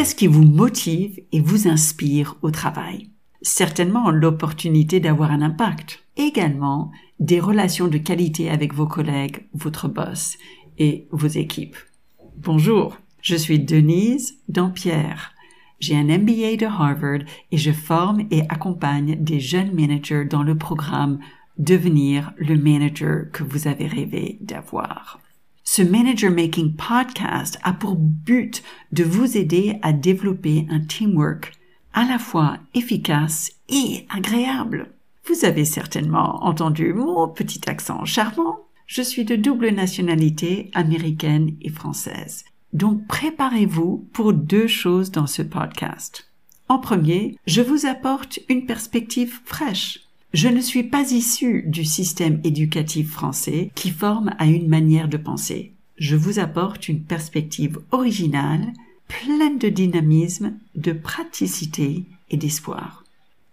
Qu'est-ce qui vous motive et vous inspire au travail? Certainement l'opportunité d'avoir un impact. Également des relations de qualité avec vos collègues, votre boss et vos équipes. Bonjour, je suis Denise Dampierre. J'ai un MBA de Harvard et je forme et accompagne des jeunes managers dans le programme Devenir le manager que vous avez rêvé d'avoir. Ce Manager Making Podcast a pour but de vous aider à développer un teamwork à la fois efficace et agréable. Vous avez certainement entendu mon petit accent charmant. Je suis de double nationalité américaine et française. Donc préparez-vous pour deux choses dans ce podcast. En premier, je vous apporte une perspective fraîche. Je ne suis pas issu du système éducatif français qui forme à une manière de penser. Je vous apporte une perspective originale, pleine de dynamisme, de praticité et d'espoir.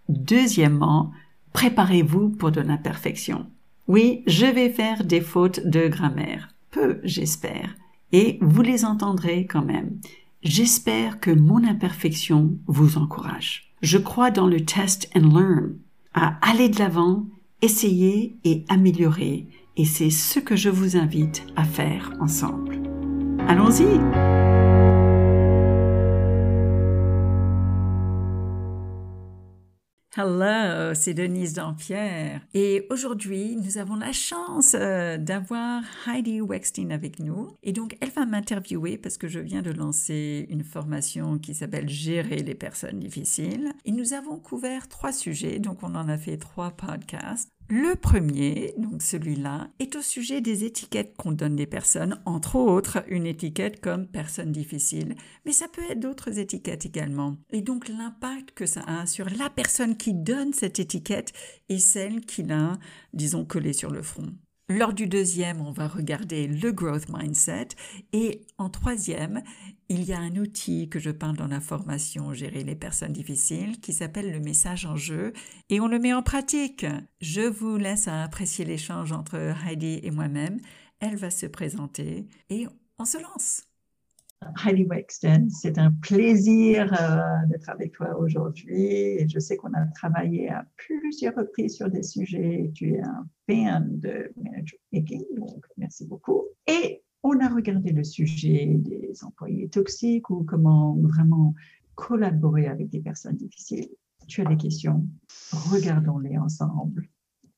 Deuxièmement, préparez-vous pour de l'imperfection. Oui, je vais faire des fautes de grammaire. Peu, j'espère et vous les entendrez quand même. J'espère que mon imperfection vous encourage. Je crois dans le test and learn, à aller de l'avant, essayer et améliorer, et c'est ce que je vous invite à faire ensemble. Allons-y! Hello, c'est Denise Dampierre. Et aujourd'hui, nous avons la chance euh, d'avoir Heidi Wexstein avec nous. Et donc, elle va m'interviewer parce que je viens de lancer une formation qui s'appelle Gérer les personnes difficiles. Et nous avons couvert trois sujets, donc on en a fait trois podcasts. Le premier, donc celui-là, est au sujet des étiquettes qu'on donne des personnes, entre autres une étiquette comme personne difficile, mais ça peut être d'autres étiquettes également. Et donc l'impact que ça a sur la personne qui donne cette étiquette et celle qui l'a, disons, collée sur le front. Lors du deuxième, on va regarder le growth mindset et en troisième, il y a un outil que je parle dans la formation Gérer les personnes difficiles qui s'appelle le message en jeu et on le met en pratique. Je vous laisse à apprécier l'échange entre Heidi et moi-même. Elle va se présenter et on se lance. Heidi Wexton, c'est un plaisir euh, d'être avec toi aujourd'hui. Je sais qu'on a travaillé à plusieurs reprises sur des sujets. Tu es un fan de manager making, donc merci beaucoup. Et on a regardé le sujet des employés toxiques ou comment vraiment collaborer avec des personnes difficiles. Tu as des questions, regardons-les ensemble.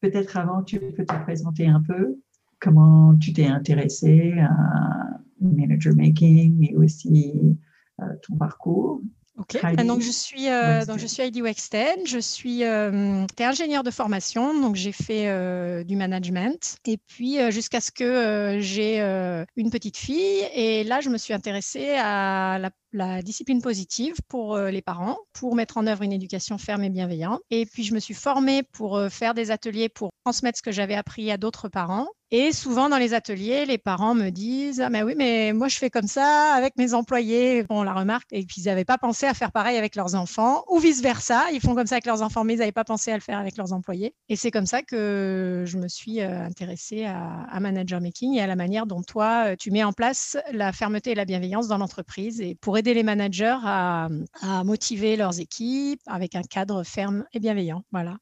Peut-être avant, tu peux te présenter un peu comment tu t'es intéressé à manager making et aussi euh, ton parcours. Ok, ah, donc je suis euh, donc je suis Heidi Wexten, je suis euh, ingénieur de formation, donc j'ai fait euh, du management. Et puis jusqu'à ce que j'ai une petite fille. Et là je me suis intéressée à la, la discipline positive pour les parents, pour mettre en œuvre une éducation ferme et bienveillante. Et puis je me suis formée pour faire des ateliers pour transmettre ce que j'avais appris à d'autres parents et souvent dans les ateliers, les parents me disent Ah, mais oui, mais moi je fais comme ça avec mes employés. On la remarque et puis ils n'avaient pas pensé à faire pareil avec leurs enfants ou vice versa. Ils font comme ça avec leurs enfants, mais ils n'avaient pas pensé à le faire avec leurs employés. Et c'est comme ça que je me suis euh, intéressée à, Manager Making et à la manière dont toi, euh, tu mets en place la fermeté et la bienveillance dans l'entreprise et pour aider les managers à, à motiver leurs équipes avec un cadre ferme et bienveillant. Voilà.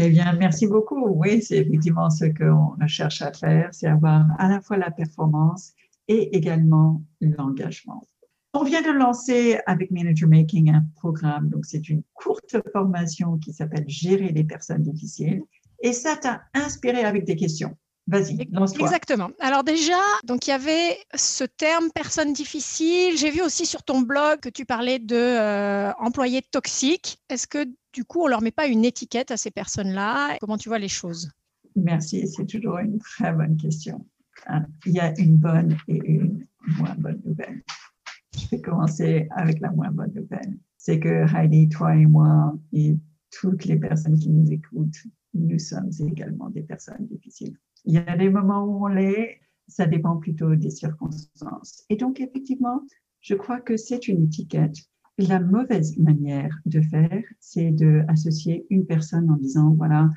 Eh bien, merci beaucoup. Oui, c'est effectivement ce qu'on cherche à faire, c'est avoir à la fois la performance et également l'engagement. On vient de lancer avec Manager Making un programme, donc c'est une courte formation qui s'appelle Gérer les personnes difficiles. Et ça t'a inspiré avec des questions. Vas-y, lance-toi. Exactement. Alors déjà, donc il y avait ce terme personne difficile. J'ai vu aussi sur ton blog que tu parlais de euh, employés toxiques. Est-ce que du coup, on ne leur met pas une étiquette à ces personnes-là? Comment tu vois les choses? Merci, c'est toujours une très bonne question. Hein, il y a une bonne et une moins bonne nouvelle. Je vais commencer avec la moins bonne nouvelle. C'est que Heidi, toi et moi et toutes les personnes qui nous écoutent, nous sommes également des personnes difficiles. Il y a des moments où on l'est, ça dépend plutôt des circonstances. Et donc, effectivement, je crois que c'est une étiquette. La mauvaise manière de faire, c'est d'associer une personne en disant, voilà,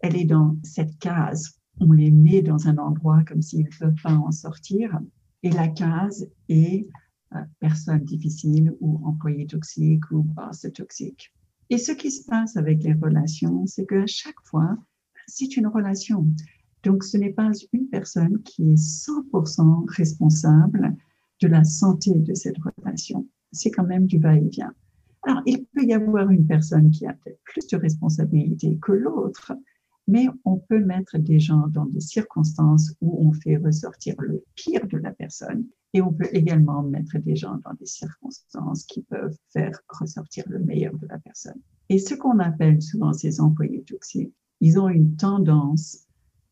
elle est dans cette case. On les met dans un endroit comme s'ils ne peuvent pas en sortir. Et la case est euh, personne difficile ou employé toxique ou boss toxique. Et ce qui se passe avec les relations, c'est qu'à chaque fois, c'est une relation. Donc, ce n'est pas une personne qui est 100% responsable de la santé de cette relation. C'est quand même du va-et-vient. Alors, il peut y avoir une personne qui a peut-être plus de responsabilité que l'autre, mais on peut mettre des gens dans des circonstances où on fait ressortir le pire de la personne et on peut également mettre des gens dans des circonstances qui peuvent faire ressortir le meilleur de la personne. Et ce qu'on appelle souvent ces employés toxiques, ils ont une tendance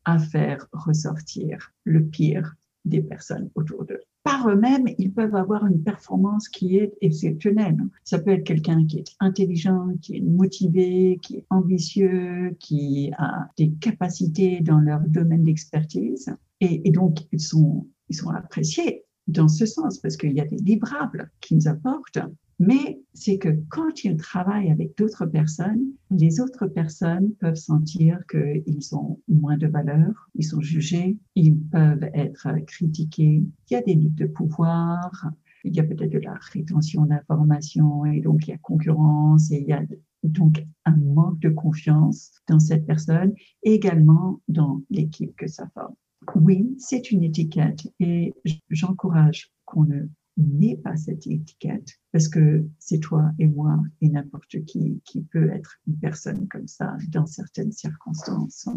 à faire ressortir le pire des personnes autour d'eux par eux-mêmes, ils peuvent avoir une performance qui est exceptionnelle. Ça peut être quelqu'un qui est intelligent, qui est motivé, qui est ambitieux, qui a des capacités dans leur domaine d'expertise. Et, donc, ils sont, ils sont appréciés dans ce sens parce qu'il y a des livrables qu'ils apportent mais c'est que quand ils travaillent avec d'autres personnes, les autres personnes peuvent sentir qu'ils ont moins de valeur, ils sont jugés, ils peuvent être critiqués. Il y a des luttes de pouvoir, il y a peut-être de la rétention d'informations et donc il y a concurrence et il y a donc un manque de confiance dans cette personne, également dans l'équipe que ça forme. Oui, c'est une étiquette et j'encourage qu'on ne n'est pas cette étiquette, parce que c'est toi et moi et n'importe qui qui peut être une personne comme ça dans certaines circonstances.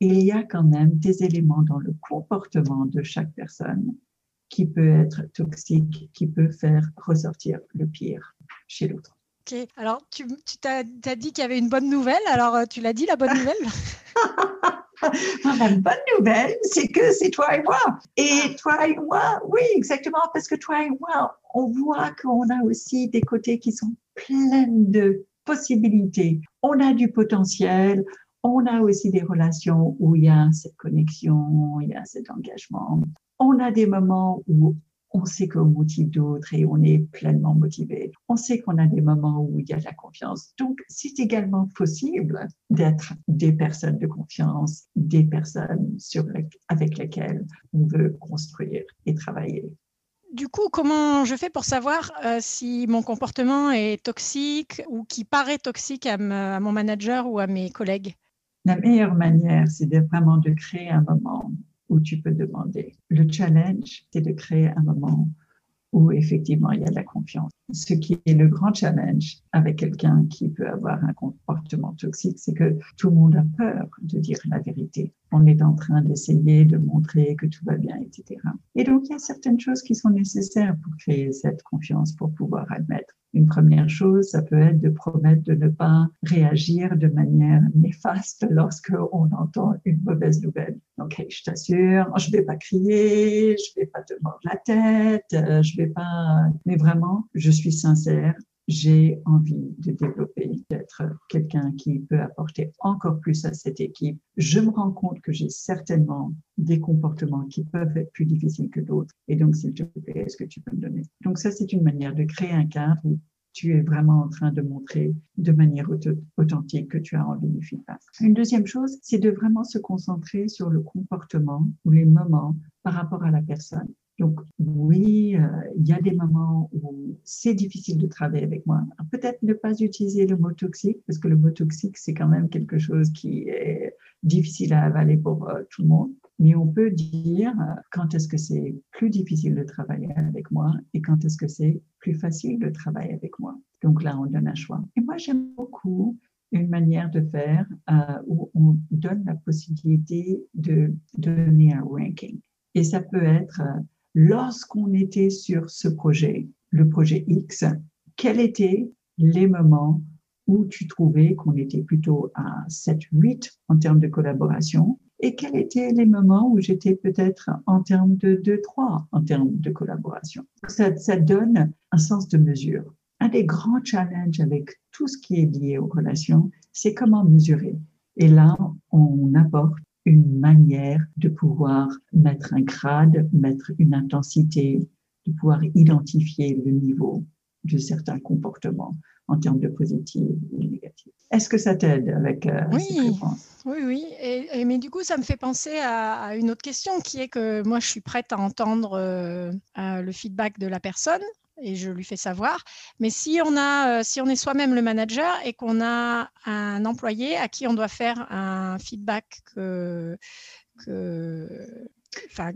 Il y a quand même des éléments dans le comportement de chaque personne qui peut être toxique, qui peut faire ressortir le pire chez l'autre. Ok, alors tu, tu t'as, dit qu'il y avait une bonne nouvelle, alors euh, tu l'as dit la bonne nouvelle? la bonne nouvelle, c'est que c'est toi et moi. Et toi et moi, oui, exactement, parce que toi et moi, on voit qu'on a aussi des côtés qui sont pleins de possibilités. On a du potentiel, on a aussi des relations où il y a cette connexion, il y a cet engagement. On a des moments où on sait qu'on motive d'autres et on est pleinement motivé. On sait qu'on a des moments où il y a de la confiance. Donc, c'est également possible d'être des personnes de confiance, des personnes sur avec lesquelles on veut construire et travailler. Du coup, comment je fais pour savoir euh, si mon comportement est toxique ou qui paraît toxique à, à mon manager ou à mes collègues? La meilleure manière, c'est vraiment de créer un moment où tu peux demander. Le challenge, c'est de créer un moment où effectivement il y a de la confiance. Ce qui est le grand challenge avec quelqu'un qui peut avoir un comportement toxique, c'est que tout le monde a peur de dire la vérité. On est en train d'essayer de montrer que tout va bien, etc. Et donc il y a certaines choses qui sont nécessaires pour créer cette confiance, pour pouvoir admettre une première chose, ça peut être de promettre de ne pas réagir de manière néfaste lorsque on entend une mauvaise nouvelle. Donc, je t'assure, je vais pas crier, je vais pas te mordre la tête, euh, je vais pas, mais vraiment, je suis sincère. J'ai envie de développer, d'être quelqu'un qui peut apporter encore plus à cette équipe. Je me rends compte que j'ai certainement des comportements qui peuvent être plus difficiles que d'autres. Et donc, s'il te plaît, est-ce que tu peux me donner? Donc, ça, c'est une manière de créer un cadre où tu es vraiment en train de montrer de manière authentique que tu as envie du feedback. Une deuxième chose, c'est de vraiment se concentrer sur le comportement ou les moments par rapport à la personne. Donc oui, euh, il y a des moments où c'est difficile de travailler avec moi. Peut-être ne pas utiliser le mot toxique, parce que le mot toxique, c'est quand même quelque chose qui est difficile à avaler pour euh, tout le monde. Mais on peut dire euh, quand est-ce que c'est plus difficile de travailler avec moi et quand est-ce que c'est plus facile de travailler avec moi. Donc là, on donne un choix. Et moi, j'aime beaucoup une manière de faire où on donne la possibilité de donner un ranking. Et ça peut être lorsqu'on était sur ce projet, le projet X, quels étaient les moments où tu trouvais qu'on était plutôt à 7, 8 en termes de collaboration? Et quels étaient les moments où j'étais peut-être en termes de 2, 3 en termes de collaboration? Ça, ça donne un sens de mesure. Un des grands challenges avec tout ce qui est lié aux relations, c'est comment mesurer. Et là, on apporte une manière de pouvoir mettre un grade, mettre une intensité, de pouvoir identifier le niveau de certains comportements en termes de positif ou négatif. Est-ce que ça t'aide avec euh, oui, cette Oui, oui. Et, mais du coup, ça me fait penser à, une autre question qui est que moi, je suis prête à entendre euh, le feedback de la personne. Et je lui fais savoir. Mais si on, a, si on est soi-même le manager et qu'on a un employé à qui on doit faire un feedback que, que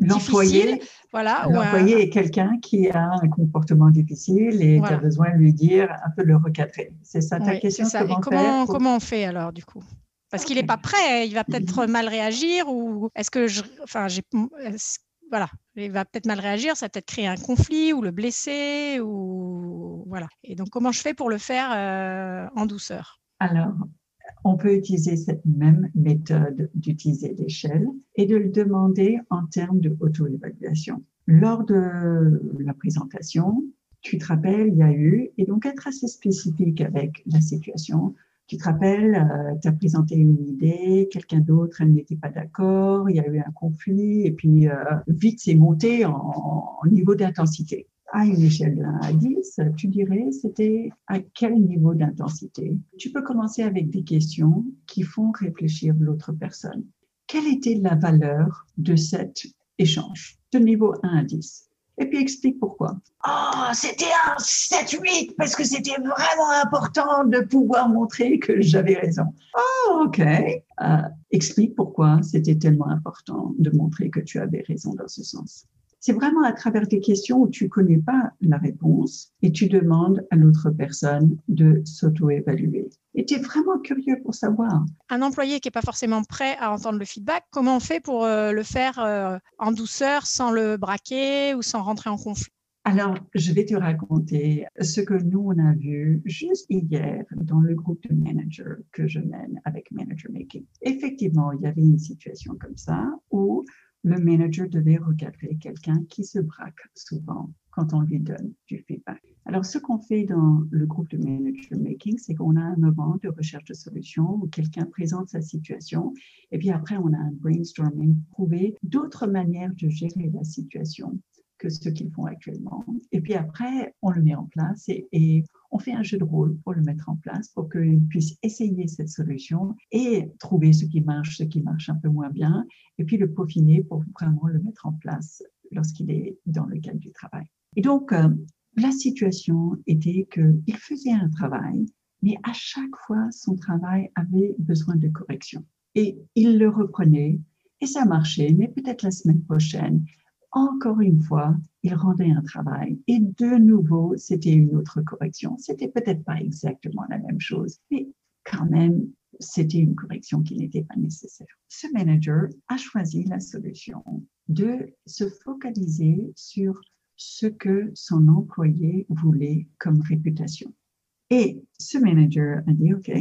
L'employé, voilà, l'employé est quelqu'un qui a un comportement difficile et tu as besoin de lui dire un peu le recadrer. C'est ça ta question comment, comment, on fait alors du coup? Parce qu'il n'est pas prêt, il va peut-être mal réagir ou est-ce que je, enfin, j'ai, voilà, il va peut-être mal réagir, ça peut-être créer un conflit ou le blesser ou voilà. Et donc comment je fais pour le faire euh, en douceur? Alors, on peut utiliser cette même méthode d'utiliser l'échelle et de le demander en termes de auto-évaluation. Lors de la présentation, tu te rappelles, il y a eu, et donc être assez spécifique avec la situation. Tu te rappelles, euh, tu as présenté une idée, quelqu'un d'autre, elle n'était pas d'accord, il y a eu un conflit, et puis euh, vite c'est monté en niveau d'intensité. À une échelle de 1 à 10, tu dirais c'était à quel niveau d'intensité? Tu peux commencer avec des questions qui font réfléchir l'autre personne. Quelle était la valeur de cet échange? De niveau 1 à 10 et puis explique pourquoi. Oh, c'était un 7-8 parce que c'était vraiment important de pouvoir montrer que j'avais raison. Oh, ok. Euh, explique pourquoi c'était tellement important de montrer que tu avais raison dans ce sens. C'est vraiment à travers des questions où tu connais pas la réponse et tu demandes à l'autre personne de s'auto-évaluer. Et tu es vraiment curieux pour savoir. Un employé qui n'est pas forcément prêt à entendre le feedback, comment on fait pour euh, le faire euh, en douceur, sans le braquer ou sans rentrer en conflit? Alors, je vais te raconter ce que nous, on a vu juste hier dans le groupe de managers que je mène avec Manager Making. Effectivement, il y avait une situation comme ça où le manager devait recadrer quelqu'un qui se braque souvent quand on lui donne du feedback. Alors, ce qu'on fait dans le groupe de manager making, c'est qu'on a un moment de recherche de solutions où quelqu'un présente sa situation et puis après, on a un brainstorming pour trouver d'autres manières de gérer la situation que ce qu'ils font actuellement. Et puis après, on le met en place et, on fait un jeu de rôle pour le mettre en place pour qu'ils puissent essayer cette solution et trouver ce qui marche, ce qui marche un peu moins bien, et puis le peaufiner pour vraiment le mettre en place lorsqu'il est dans le cadre du travail. Et donc, euh, la situation était qu'il faisait un travail, mais à chaque fois, son travail avait besoin de correction. Et il le reprenait, et ça marchait, mais peut-être la semaine prochaine, encore une fois, il rendait un travail et de nouveau, c'était une autre correction. C'était peut-être pas exactement la même chose, mais quand même, c'était une correction qui n'était pas nécessaire. Ce manager a choisi la solution de se focaliser sur ce que son employé voulait comme réputation. Et ce manager a dit, OK,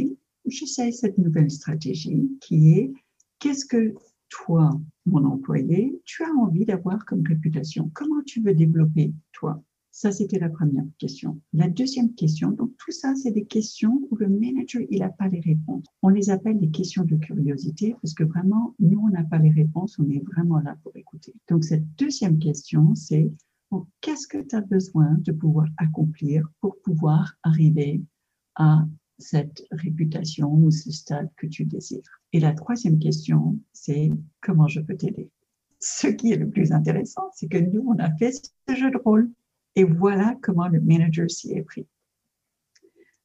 j'essaie cette nouvelle stratégie qui est qu'est-ce que toi, mon employé, tu as envie d'avoir comme réputation Comment tu veux développer toi? Ça, c'était la première question. La deuxième question, donc tout ça, c'est des questions où le manager, il n'a pas les réponses. On les appelle des questions de curiosité parce que vraiment, nous, on n'a pas les réponses, on est vraiment là pour écouter. Donc, cette deuxième question, c'est qu'est-ce que tu as besoin de pouvoir accomplir pour pouvoir arriver à cette réputation ou ce stade que tu désires? Et la troisième question, c'est comment je peux t'aider? Ce qui est le plus intéressant, c'est que nous, on a fait ce jeu de rôle et voilà comment le manager s'y est pris.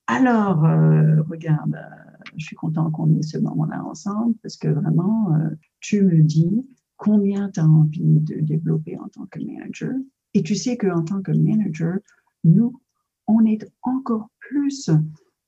Alors, euh, regarde, euh, je suis content qu'on ait ce moment-là ensemble parce que vraiment, euh, tu me dis combien tu as envie de développer en tant que manager. Et tu sais qu'en tant que manager, nous, on est encore plus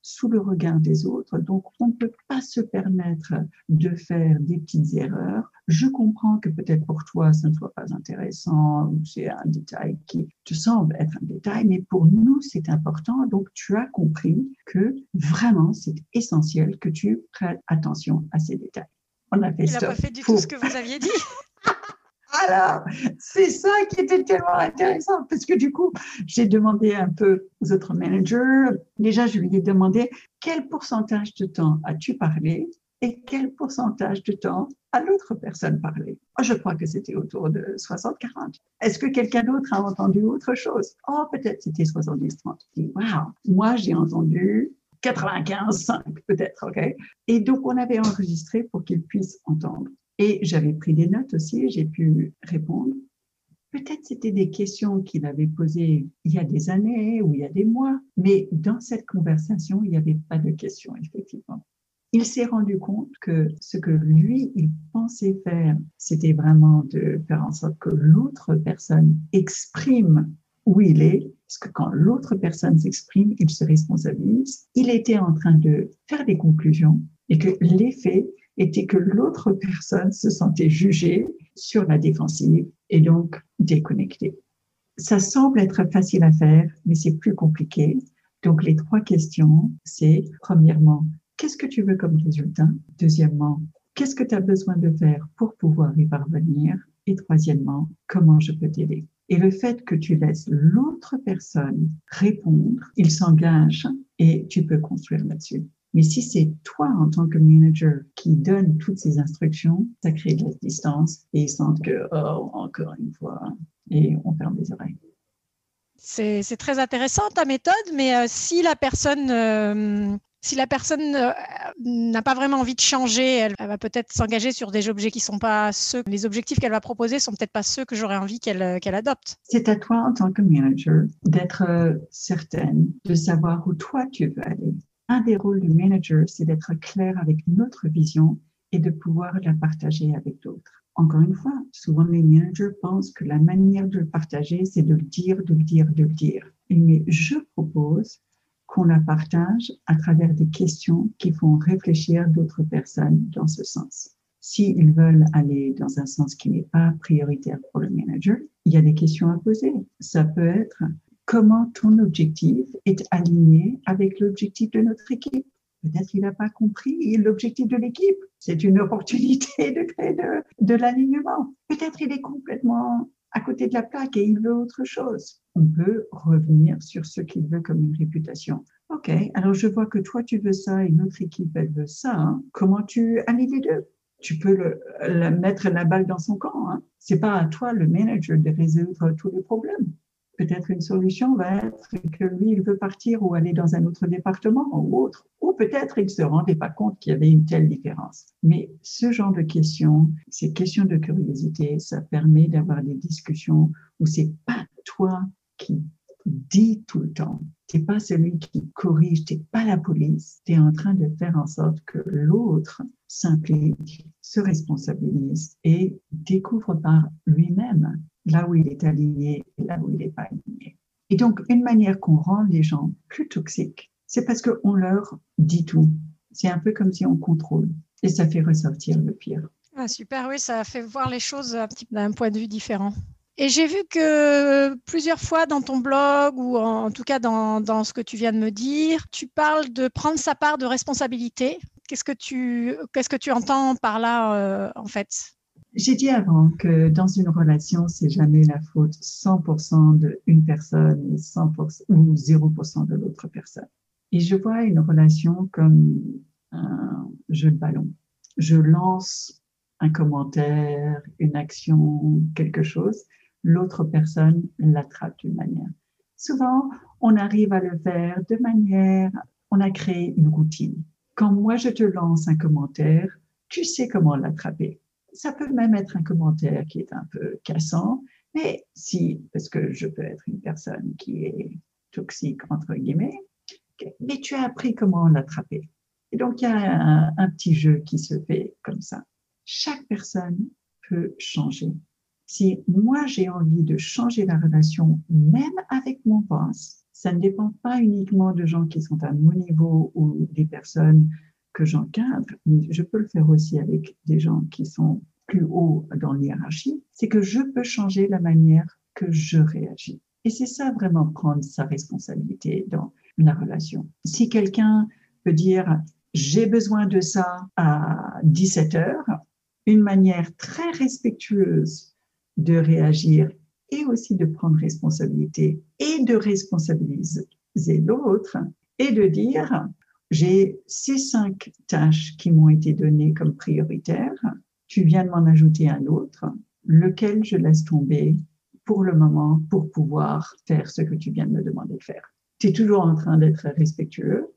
sous le regard des autres. Donc, on ne peut pas se permettre de faire des petites erreurs. Je comprends que peut-être pour toi, ça ne soit pas intéressant, c'est un détail qui te semble être un détail, mais pour nous, c'est important. Donc, tu as compris que vraiment, c'est essentiel que tu prêtes attention à ces détails. On a fait Il n'a pas fait du tout ce que vous aviez dit. Alors, c'est ça qui était tellement intéressant parce que du coup, j'ai demandé un peu aux autres managers. Déjà, je lui ai demandé quel pourcentage de temps as-tu parlé et quel pourcentage de temps a l'autre personne parlé? Oh, je crois que c'était autour de 60-40. Est-ce que quelqu'un d'autre a entendu autre chose? Oh, peut-être c'était 70-30. Wow, moi j'ai entendu 95-5 peut-être, ok? Et donc on avait enregistré pour qu'ils puissent entendre. Et j'avais pris des notes aussi, j'ai pu répondre. Peut-être c'était des questions qu'il avait posées il y a des années ou il y a des mois, mais dans cette conversation, il n'y avait pas de questions, effectivement. Il s'est rendu compte que ce que lui, il pensait faire, c'était vraiment de faire en sorte que l'autre personne exprime où il est, parce que quand l'autre personne s'exprime, il se responsabilise. Il était en train de faire des conclusions et que l'effet était que l'autre personne se sentait jugée sur la défensive et donc déconnectée. Ça semble être facile à faire, mais c'est plus compliqué. Donc les trois questions, c'est premièrement, qu'est-ce que tu veux comme résultat? Deuxièmement, qu'est-ce que tu as besoin de faire pour pouvoir y parvenir? Et troisièmement, comment je peux t'aider? Et le fait que tu laisses l'autre personne répondre, il s'engage et tu peux construire là-dessus. Mais si c'est toi en tant que manager qui donne toutes ces instructions, ça crée de la distance et ils sentent que, oh, encore une fois, et on ferme les oreilles. C'est très intéressant ta méthode, mais euh, si la personne euh, si la personne euh, n'a pas vraiment envie de changer, elle, va peut-être s'engager sur des objets qui sont pas ceux, les objectifs qu'elle va proposer sont peut-être pas ceux que j'aurais envie qu'elle qu'elle adopte. C'est à toi en tant que manager d'être certaine de savoir où toi tu veux aller un des rôles du manager, c'est d'être clair avec notre vision et de pouvoir la partager avec d'autres. Encore une fois, souvent les managers pensent que la manière de le partager, c'est de le dire, de le dire, de le dire. Mais je propose qu'on la partage à travers des questions qui font réfléchir d'autres personnes dans ce sens. S'ils veulent aller dans un sens qui n'est pas prioritaire pour le manager, il y a des questions à poser. Ça peut être comment ton objectif est aligné avec l'objectif de notre équipe. Peut-être qu'il n'a pas compris l'objectif de l'équipe. C'est une opportunité de créer de, de l'alignement. Peut-être il est complètement à côté de la plaque et il veut autre chose. On peut revenir sur ce qu'il veut comme une réputation. OK, alors je vois que toi tu veux ça et notre équipe elle veut ça. Hein. Comment tu allies les deux? Tu peux le, mettre la balle dans son camp. Hein. C'est pas à toi le manager de résoudre tous les problèmes. Peut-être une solution va être que lui, il veut partir ou aller dans un autre département ou autre. Ou peut-être il ne se rendait pas compte qu'il y avait une telle différence. Mais ce genre de questions, ces questions de curiosité, ça permet d'avoir des discussions où c'est pas toi qui dis tout le temps. Tu n'es pas celui qui corrige, tu n'es pas la police. Tu es en train de faire en sorte que l'autre s'implique, se responsabilise et découvre par lui-même là où il est aligné et là où il n'est pas aligné. Et donc, une manière qu'on rend les gens plus toxiques, c'est parce qu'on leur dit tout. C'est un peu comme si on contrôle et ça fait ressortir le pire. Ah, super, oui, ça fait voir les choses d'un point de vue différent. Et j'ai vu que plusieurs fois dans ton blog ou en, tout cas dans, ce que tu viens de me dire, tu parles de prendre sa part de responsabilité. Qu'est-ce que tu, qu'est-ce que tu entends par là euh, en fait? J'ai dit avant que dans une relation, c'est jamais la faute 100% d'une personne et 100% ou 0% de l'autre personne. Et je vois une relation comme un jeu de ballon. Je lance un commentaire, une action, quelque chose, l'autre personne l'attrape d'une manière. Souvent, on arrive à le faire de manière, on a créé une routine. Quand moi je te lance un commentaire, tu sais comment l'attraper ça peut même être un commentaire qui est un peu cassant, mais si, parce que je peux être une personne qui est toxique, entre guillemets, mais tu as appris comment l'attraper. Et donc, il y a un, petit jeu qui se fait comme ça. Chaque personne peut changer. Si moi, j'ai envie de changer la relation, même avec mon boss, ça ne dépend pas uniquement de gens qui sont à mon niveau ou des personnes que j'encadre, mais je peux le faire aussi avec des gens qui sont plus haut dans l'hierarchie, c'est que je peux changer la manière que je réagis. Et c'est ça vraiment prendre sa responsabilité dans la relation. Si quelqu'un peut dire j'ai besoin de ça à 17 heures, une manière très respectueuse de réagir et aussi de prendre responsabilité et de responsabiliser l'autre et de dire j'ai ces cinq tâches qui m'ont été données comme prioritaires. Tu viens de m'en ajouter un autre, lequel je laisse tomber pour le moment pour pouvoir faire ce que tu viens de me demander de faire. Tu es toujours en train d'être respectueux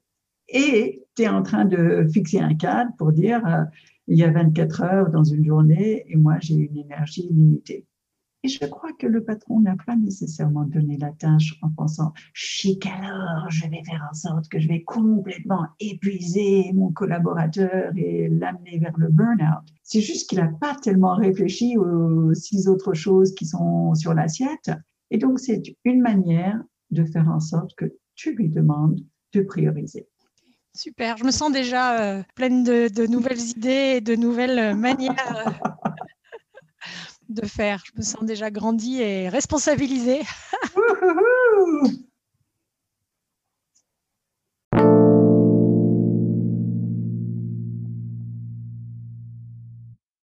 et tu es en train de fixer un cadre pour dire euh, il y a 24 heures dans une journée et moi j'ai une énergie limitée. Et je crois que le patron n'a pas nécessairement donné la tâche en pensant, chic alors, je vais faire en sorte que je vais complètement épuiser mon collaborateur et l'amener vers le burn-out. C'est juste qu'il n'a pas tellement réfléchi aux six autres choses qui sont sur l'assiette. Et donc, c'est une manière de faire en sorte que tu lui demandes de prioriser. Super, je me sens déjà euh, pleine de, nouvelles idées et de nouvelles manières euh, de faire. Je me sens déjà grandie et responsabilisée.